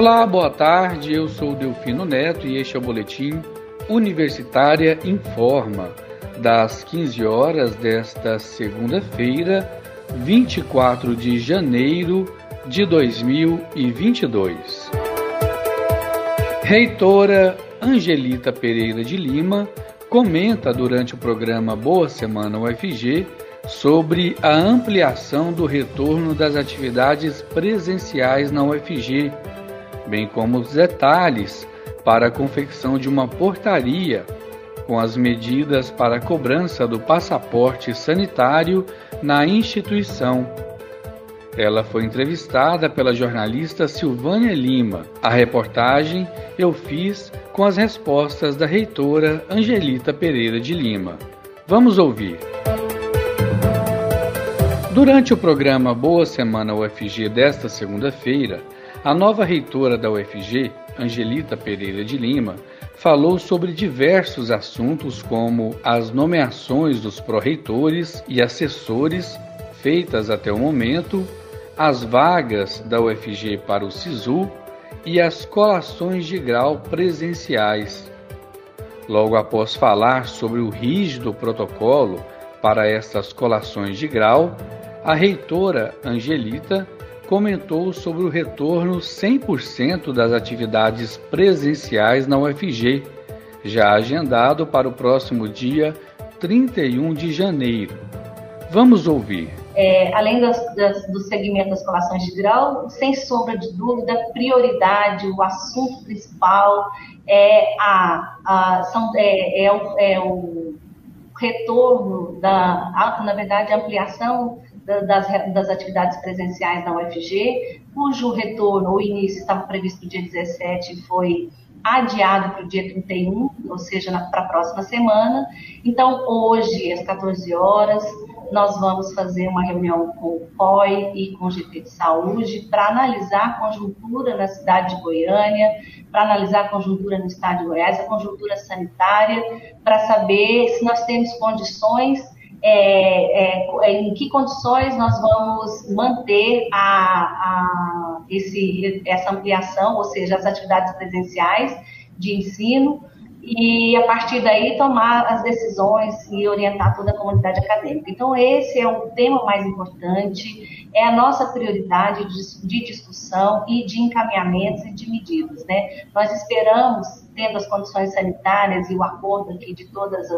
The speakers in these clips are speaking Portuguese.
Olá, boa tarde. Eu sou Delfino Neto e este é o boletim Universitária Informa das 15 horas desta segunda-feira, 24 de janeiro de 2022. Reitora Angelita Pereira de Lima comenta durante o programa Boa Semana UFG sobre a ampliação do retorno das atividades presenciais na UFG, bem como os detalhes para a confecção de uma portaria com as medidas para a cobrança do passaporte sanitário na instituição. Ela foi entrevistada pela jornalista Silvânia Lima. A reportagem eu fiz com as respostas da reitora Angelita Pereira de Lima. Vamos ouvir. Durante o programa Boa Semana UFG desta segunda-feira, a nova reitora da UFG, Angelita Pereira de Lima, falou sobre diversos assuntos como as nomeações dos pró-reitores e assessores feitas até o momento, as vagas da UFG para o SISU e as colações de grau presenciais. Logo após falar sobre o rígido protocolo para estas colações de grau, a reitora Angelita comentou sobre o retorno 100% das atividades presenciais na UFG, já agendado para o próximo dia 31 de janeiro. Vamos ouvir. É, além das, das, do segmento das colações de grau, sem sombra de dúvida, prioridade, o assunto principal é, a, a são, é, é, é o retorno da, na verdade, ampliação das, das atividades presenciais na UFG, cujo retorno, o início estava previsto no dia 17 e foi adiado para o dia 31, ou seja, para a próxima semana. Então, hoje, às 14 horas, nós vamos fazer uma reunião com o COI e com o GT de Saúde para analisar a conjuntura na cidade de Goiânia, para analisar a conjuntura no estado de Goiás, a conjuntura sanitária, para saber se nós temos condições é, é, em que condições nós vamos manter a, a esse, essa ampliação, ou seja, as atividades presenciais de ensino, e a partir daí tomar as decisões e orientar toda a comunidade acadêmica. Então, esse é o tema mais importante, é a nossa prioridade de, de discussão e de encaminhamentos e de medidas. Né? Nós esperamos, tendo as condições sanitárias e o acordo aqui de, todas,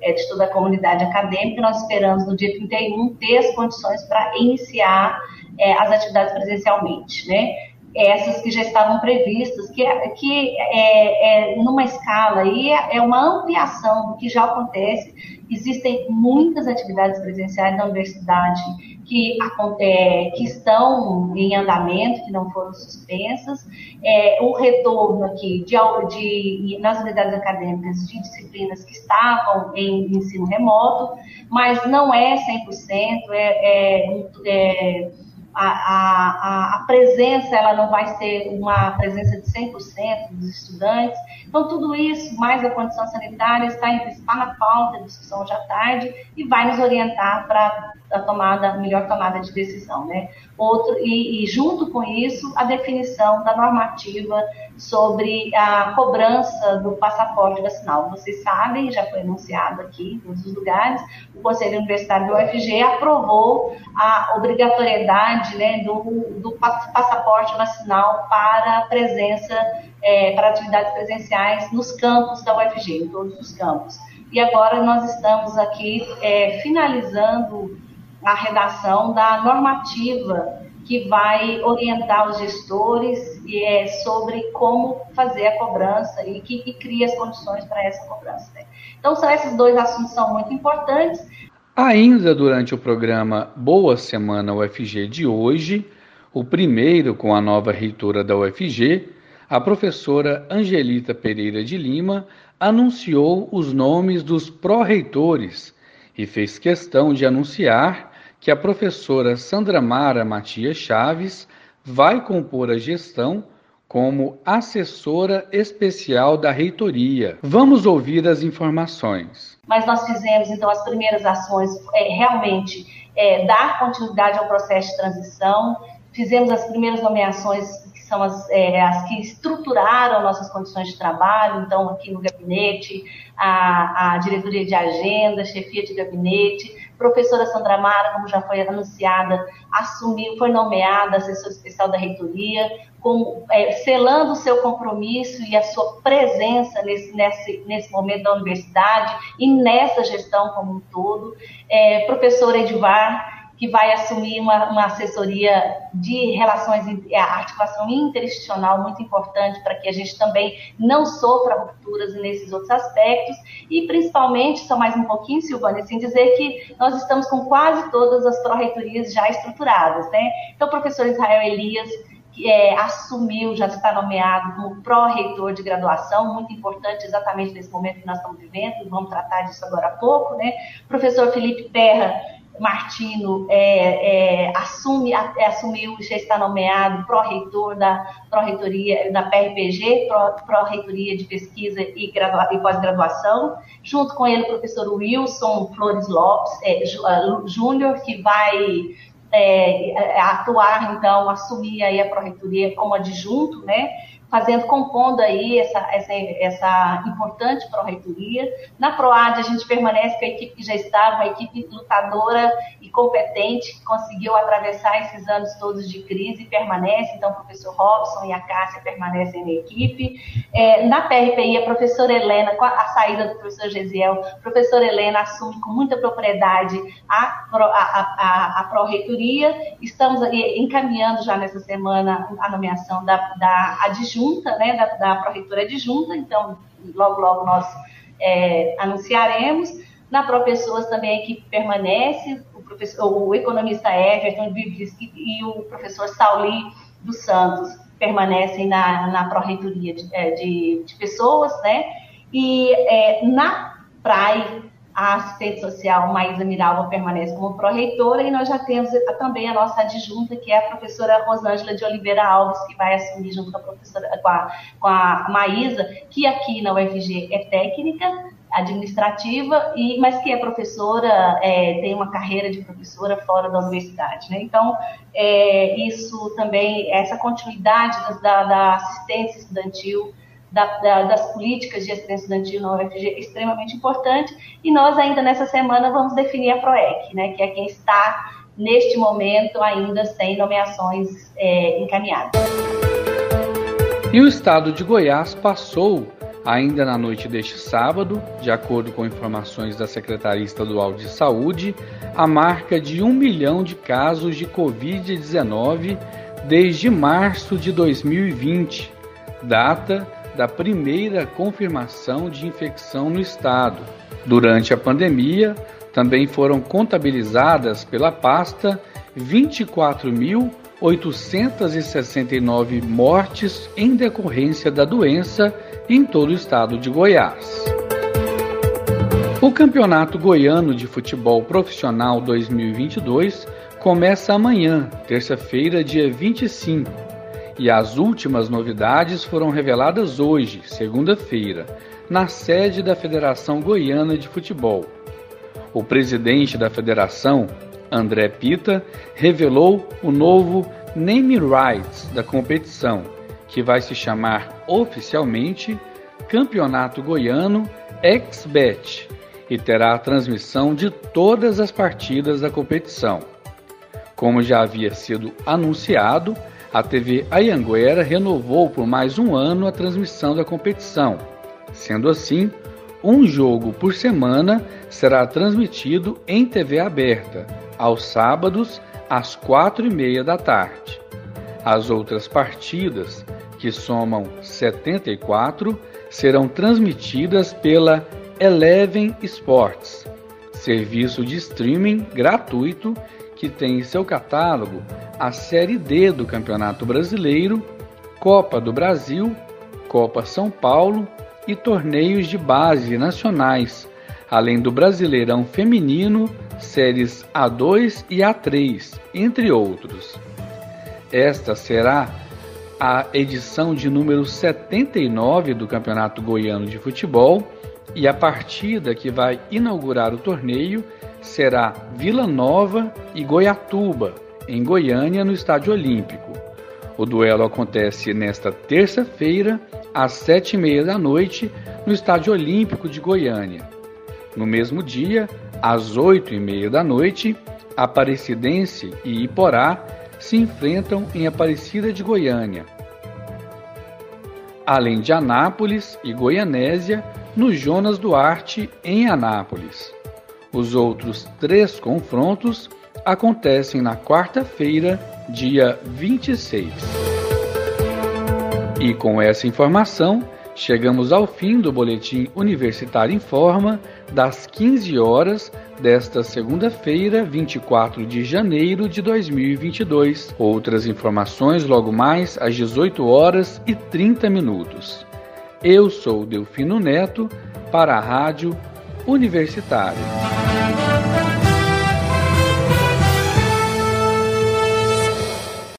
é, de toda a comunidade acadêmica, nós esperamos no dia 31 ter as condições para iniciar é, as atividades presencialmente. Né? Essas que já estavam previstas, que, que é, é numa escala aí é uma ampliação do que já acontece. Existem muitas atividades presenciais na universidade que, é, que estão em andamento, que não foram suspensas. É, o retorno aqui de, de, nas unidades acadêmicas de disciplinas que estavam em ensino remoto, mas não é 100%, é, é, é a, a, a, presença ela não vai ser uma presença de 100% dos estudantes. Então, tudo isso, mais a condição sanitária, está, está na pauta de discussão hoje à tarde e vai nos orientar para a tomada, melhor tomada de decisão. Né? Outro, e, e, junto com isso, a definição da normativa sobre a cobrança do passaporte vacinal. Vocês sabem, já foi anunciado aqui em todos os lugares, o Conselho Universitário do UFG aprovou a obrigatoriedade né, do, do passaporte vacinal para a presença, é, para atividades presenciais nos campos da UFG, em todos os campos. E agora nós estamos aqui é, finalizando a redação da normativa que vai orientar os gestores é, sobre como fazer a cobrança e que, que cria as condições para essa cobrança. Né? Então, são esses dois assuntos são muito importantes. Ainda durante o programa Boa Semana UFG de hoje, o primeiro com a nova reitora da UFG, a professora Angelita Pereira de Lima anunciou os nomes dos pró-reitores e fez questão de anunciar que a professora Sandra Mara Matias Chaves vai compor a gestão como assessora especial da reitoria. Vamos ouvir as informações. Mas nós fizemos então as primeiras ações é, realmente é, dar continuidade ao processo de transição, fizemos as primeiras nomeações que são as, é, as que estruturaram nossas condições de trabalho, então aqui no gabinete, a, a diretoria de agenda, chefia de gabinete, professora Sandra Mara, como já foi anunciada, assumiu, foi nomeada assessora especial da reitoria, com, é, selando o seu compromisso e a sua presença nesse, nesse, nesse momento da universidade e nessa gestão como um todo. É, professora Edivar, que vai assumir uma, uma assessoria de relações, a articulação interinstitucional muito importante para que a gente também não sofra rupturas nesses outros aspectos e principalmente, só mais um pouquinho, Silvana, assim dizer que nós estamos com quase todas as pró-reitorias já estruturadas, né? Então, o professor Israel Elias que é, assumiu, já está nomeado como pró-reitor de graduação, muito importante exatamente nesse momento que nós estamos vivendo, vamos tratar disso agora há pouco, né? Professor Felipe Terra Martino é, é, assume, é, assumiu, já está nomeado pró-reitor da pró-reitoria da PRPG, pró-reitoria de pesquisa e, e pós-graduação, junto com ele o professor Wilson Flores Lopes é, uh, Júnior, que vai é, atuar, então, assumir aí a pró-reitoria como adjunto, né? Fazendo, compondo aí essa, essa, essa importante pró-reitoria. Na PROAD, a gente permanece com a equipe que já estava, uma equipe lutadora e competente, que conseguiu atravessar esses anos todos de crise permanece. Então, o professor Robson e a Cássia permanecem na equipe. É, na PRPI, a professora Helena, com a, a saída do professor Gesiel, a professora Helena assume com muita propriedade a, a, a, a pró-reitoria. Estamos encaminhando já nessa semana a nomeação da, da adjunta adjunta, né, da, da Pró-Reitora adjunta, então logo, logo nós é, anunciaremos. Na Pró-Pessoas também a equipe permanece, o, professor, o economista Everton e o professor Sauli dos Santos permanecem na, na Pró-Reitoria de, é, de, de, Pessoas, né? E é, na PRAE, a assistente social Maísa Miralva permanece como pró-reitora e nós já temos também a nossa adjunta, que é a professora Rosângela de Oliveira Alves, que vai assumir junto com a professora, com a, com a Maísa, que aqui na UFG é técnica, administrativa, e, mas que é professora, é, tem uma carreira de professora fora da universidade. Né? Então, é, isso também, essa continuidade da, da assistência estudantil da, da, das políticas de assistência estudantil na UFG extremamente importante. E nós ainda nessa semana vamos definir a PROEC, né, que é quem está neste momento ainda sem nomeações é, encaminhadas. E o estado de Goiás passou, ainda na noite deste sábado, de acordo com informações da Secretaria Estadual de Saúde, a marca de um milhão de casos de Covid-19 desde março de 2020, data da primeira confirmação de infecção no estado. Durante a pandemia, também foram contabilizadas pela pasta 24.869 mortes em decorrência da doença em todo o estado de Goiás. O Campeonato Goiano de Futebol Profissional 2022 começa amanhã, terça-feira, dia 25 e as últimas novidades foram reveladas hoje, segunda-feira, na sede da Federação Goiana de Futebol. O presidente da federação, André Pita, revelou o novo name rights da competição, que vai se chamar oficialmente Campeonato Goiano XBet e terá a transmissão de todas as partidas da competição. Como já havia sido anunciado, a TV Ayanguera renovou por mais um ano a transmissão da competição. Sendo assim, um jogo por semana será transmitido em TV aberta, aos sábados, às quatro e meia da tarde. As outras partidas, que somam 74, serão transmitidas pela Eleven Sports, serviço de streaming gratuito que tem em seu catálogo a Série D do Campeonato Brasileiro, Copa do Brasil, Copa São Paulo e torneios de base nacionais, além do Brasileirão Feminino, séries A2 e A3, entre outros. Esta será a edição de número 79 do Campeonato Goiano de Futebol e a partida que vai inaugurar o torneio será Vila Nova e Goiatuba, em Goiânia, no Estádio Olímpico. O duelo acontece nesta terça-feira, às sete e meia da noite, no Estádio Olímpico de Goiânia. No mesmo dia, às oito e meia da noite, Aparecidense e Iporá se enfrentam em Aparecida de Goiânia. Além de Anápolis e Goianésia, no Jonas Duarte, em Anápolis. Os outros três confrontos acontecem na quarta-feira, dia 26. E com essa informação, chegamos ao fim do Boletim Universitário em Forma, das 15 horas desta segunda-feira, 24 de janeiro de 2022. Outras informações logo mais às 18 horas e 30 minutos. Eu sou Delfino Neto para a Rádio Universitária.